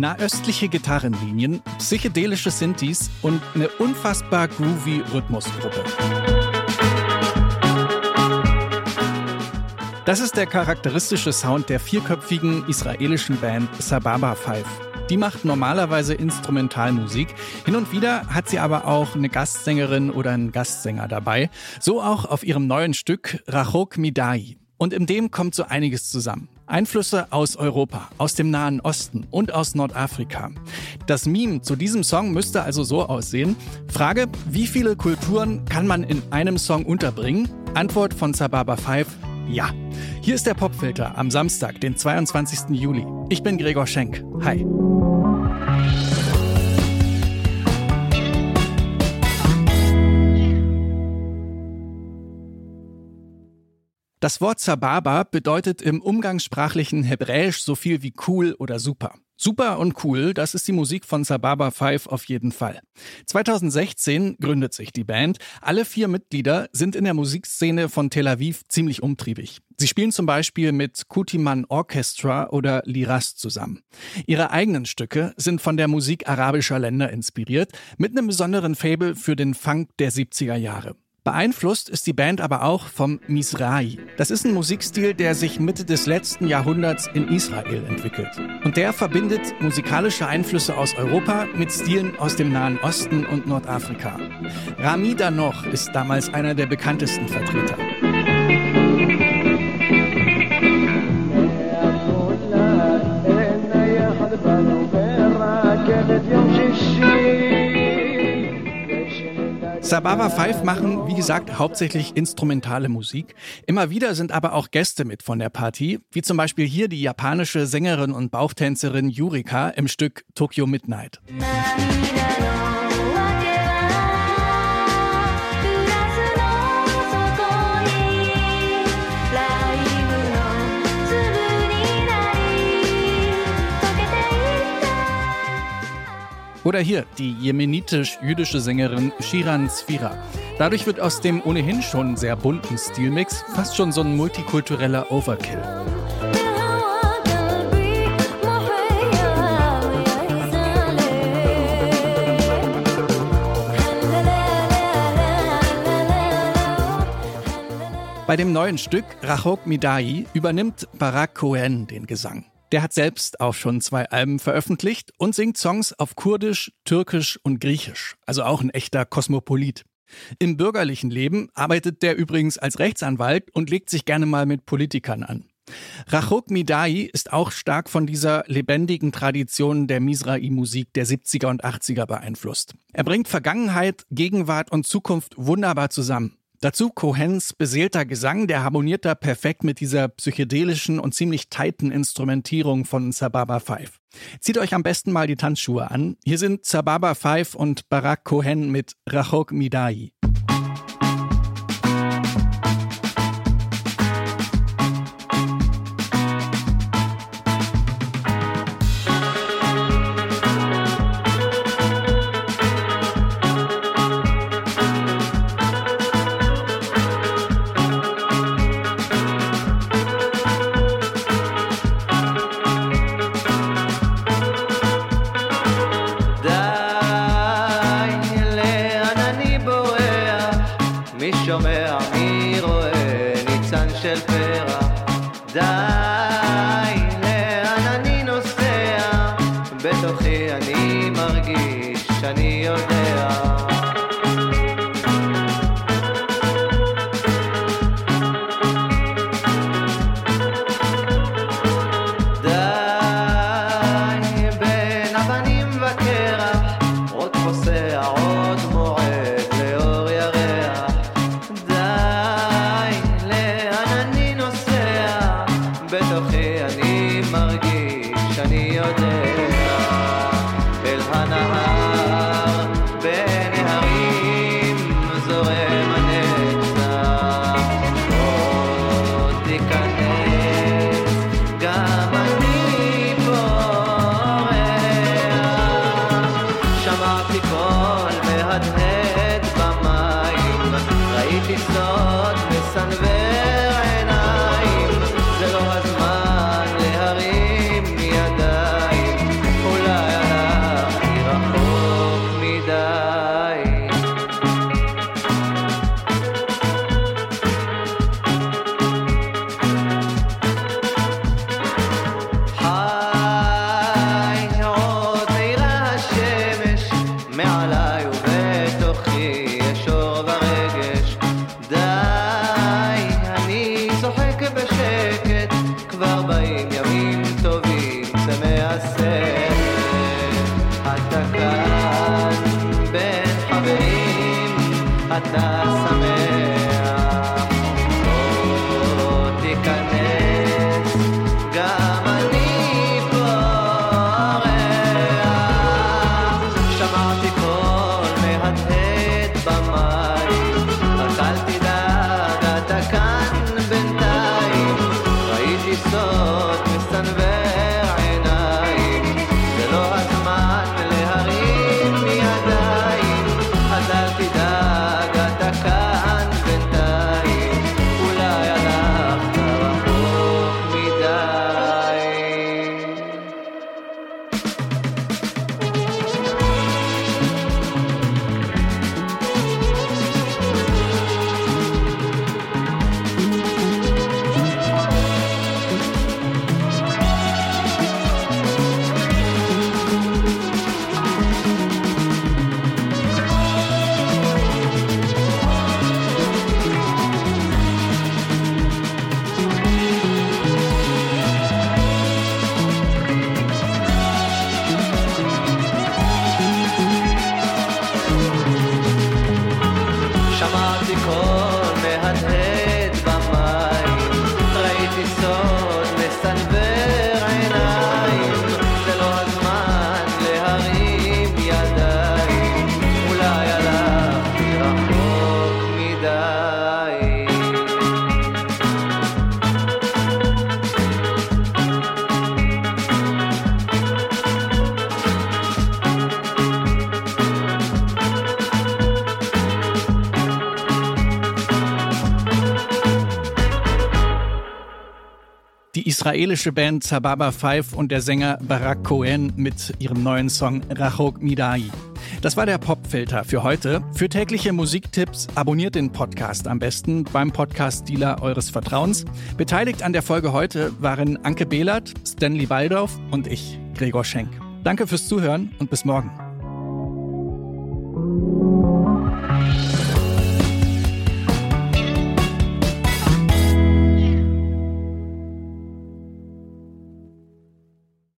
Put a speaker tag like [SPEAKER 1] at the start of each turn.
[SPEAKER 1] Nahöstliche Gitarrenlinien, psychedelische Synthes und eine unfassbar groovy Rhythmusgruppe. Das ist der charakteristische Sound der vierköpfigen israelischen Band Sababa Five. Die macht normalerweise Instrumentalmusik. Hin und wieder hat sie aber auch eine Gastsängerin oder einen Gastsänger dabei. So auch auf ihrem neuen Stück Rachok Midai. Und in dem kommt so einiges zusammen. Einflüsse aus Europa, aus dem Nahen Osten und aus Nordafrika. Das Meme zu diesem Song müsste also so aussehen. Frage, wie viele Kulturen kann man in einem Song unterbringen? Antwort von Sababa 5, ja. Hier ist der Popfilter am Samstag, den 22. Juli. Ich bin Gregor Schenk. Hi. Das Wort Sababa bedeutet im umgangssprachlichen Hebräisch so viel wie cool oder super. Super und cool, das ist die Musik von Sababa 5 auf jeden Fall. 2016 gründet sich die Band. Alle vier Mitglieder sind in der Musikszene von Tel Aviv ziemlich umtriebig. Sie spielen zum Beispiel mit Kutiman Orchestra oder Liras zusammen. Ihre eigenen Stücke sind von der Musik arabischer Länder inspiriert, mit einem besonderen Fable für den Funk der 70er Jahre. Beeinflusst ist die Band aber auch vom Mizrahi. Das ist ein Musikstil, der sich Mitte des letzten Jahrhunderts in Israel entwickelt. Und der verbindet musikalische Einflüsse aus Europa mit Stilen aus dem Nahen Osten und Nordafrika. Rami Danoch ist damals einer der bekanntesten Vertreter. Sababa Five machen, wie gesagt, hauptsächlich instrumentale Musik. Immer wieder sind aber auch Gäste mit von der Partie, wie zum Beispiel hier die japanische Sängerin und Bauchtänzerin Yurika im Stück Tokyo Midnight. Oder hier die jemenitisch-jüdische Sängerin Shiran Sfira. Dadurch wird aus dem ohnehin schon sehr bunten Stilmix fast schon so ein multikultureller Overkill. Bei dem neuen Stück Rachok Midai übernimmt Barak Cohen den Gesang. Der hat selbst auch schon zwei Alben veröffentlicht und singt Songs auf Kurdisch, Türkisch und Griechisch, also auch ein echter Kosmopolit. Im bürgerlichen Leben arbeitet der übrigens als Rechtsanwalt und legt sich gerne mal mit Politikern an. Rachok Midai ist auch stark von dieser lebendigen Tradition der Mizrahi-Musik der 70er und 80er beeinflusst. Er bringt Vergangenheit, Gegenwart und Zukunft wunderbar zusammen. Dazu Cohens beseelter Gesang, der harmoniert da perfekt mit dieser psychedelischen und ziemlich tighten Instrumentierung von Sababa 5. Zieht euch am besten mal die Tanzschuhe an. Hier sind Sababa 5 und Barak Cohen mit Rachok Midai.
[SPEAKER 2] בתוכי אני מרגיש שאני יודע. די בתוכי אני מרגיש שאני יודע.
[SPEAKER 1] Israelische Band Zababa Five und der Sänger Barak Cohen mit ihrem neuen Song Rachok Midai. Das war der Popfilter für heute. Für tägliche Musiktipps abonniert den Podcast am besten beim Podcast-Dealer eures Vertrauens. Beteiligt an der Folge heute waren Anke Behlert, Stanley Waldorf und ich, Gregor Schenk. Danke fürs Zuhören und bis morgen.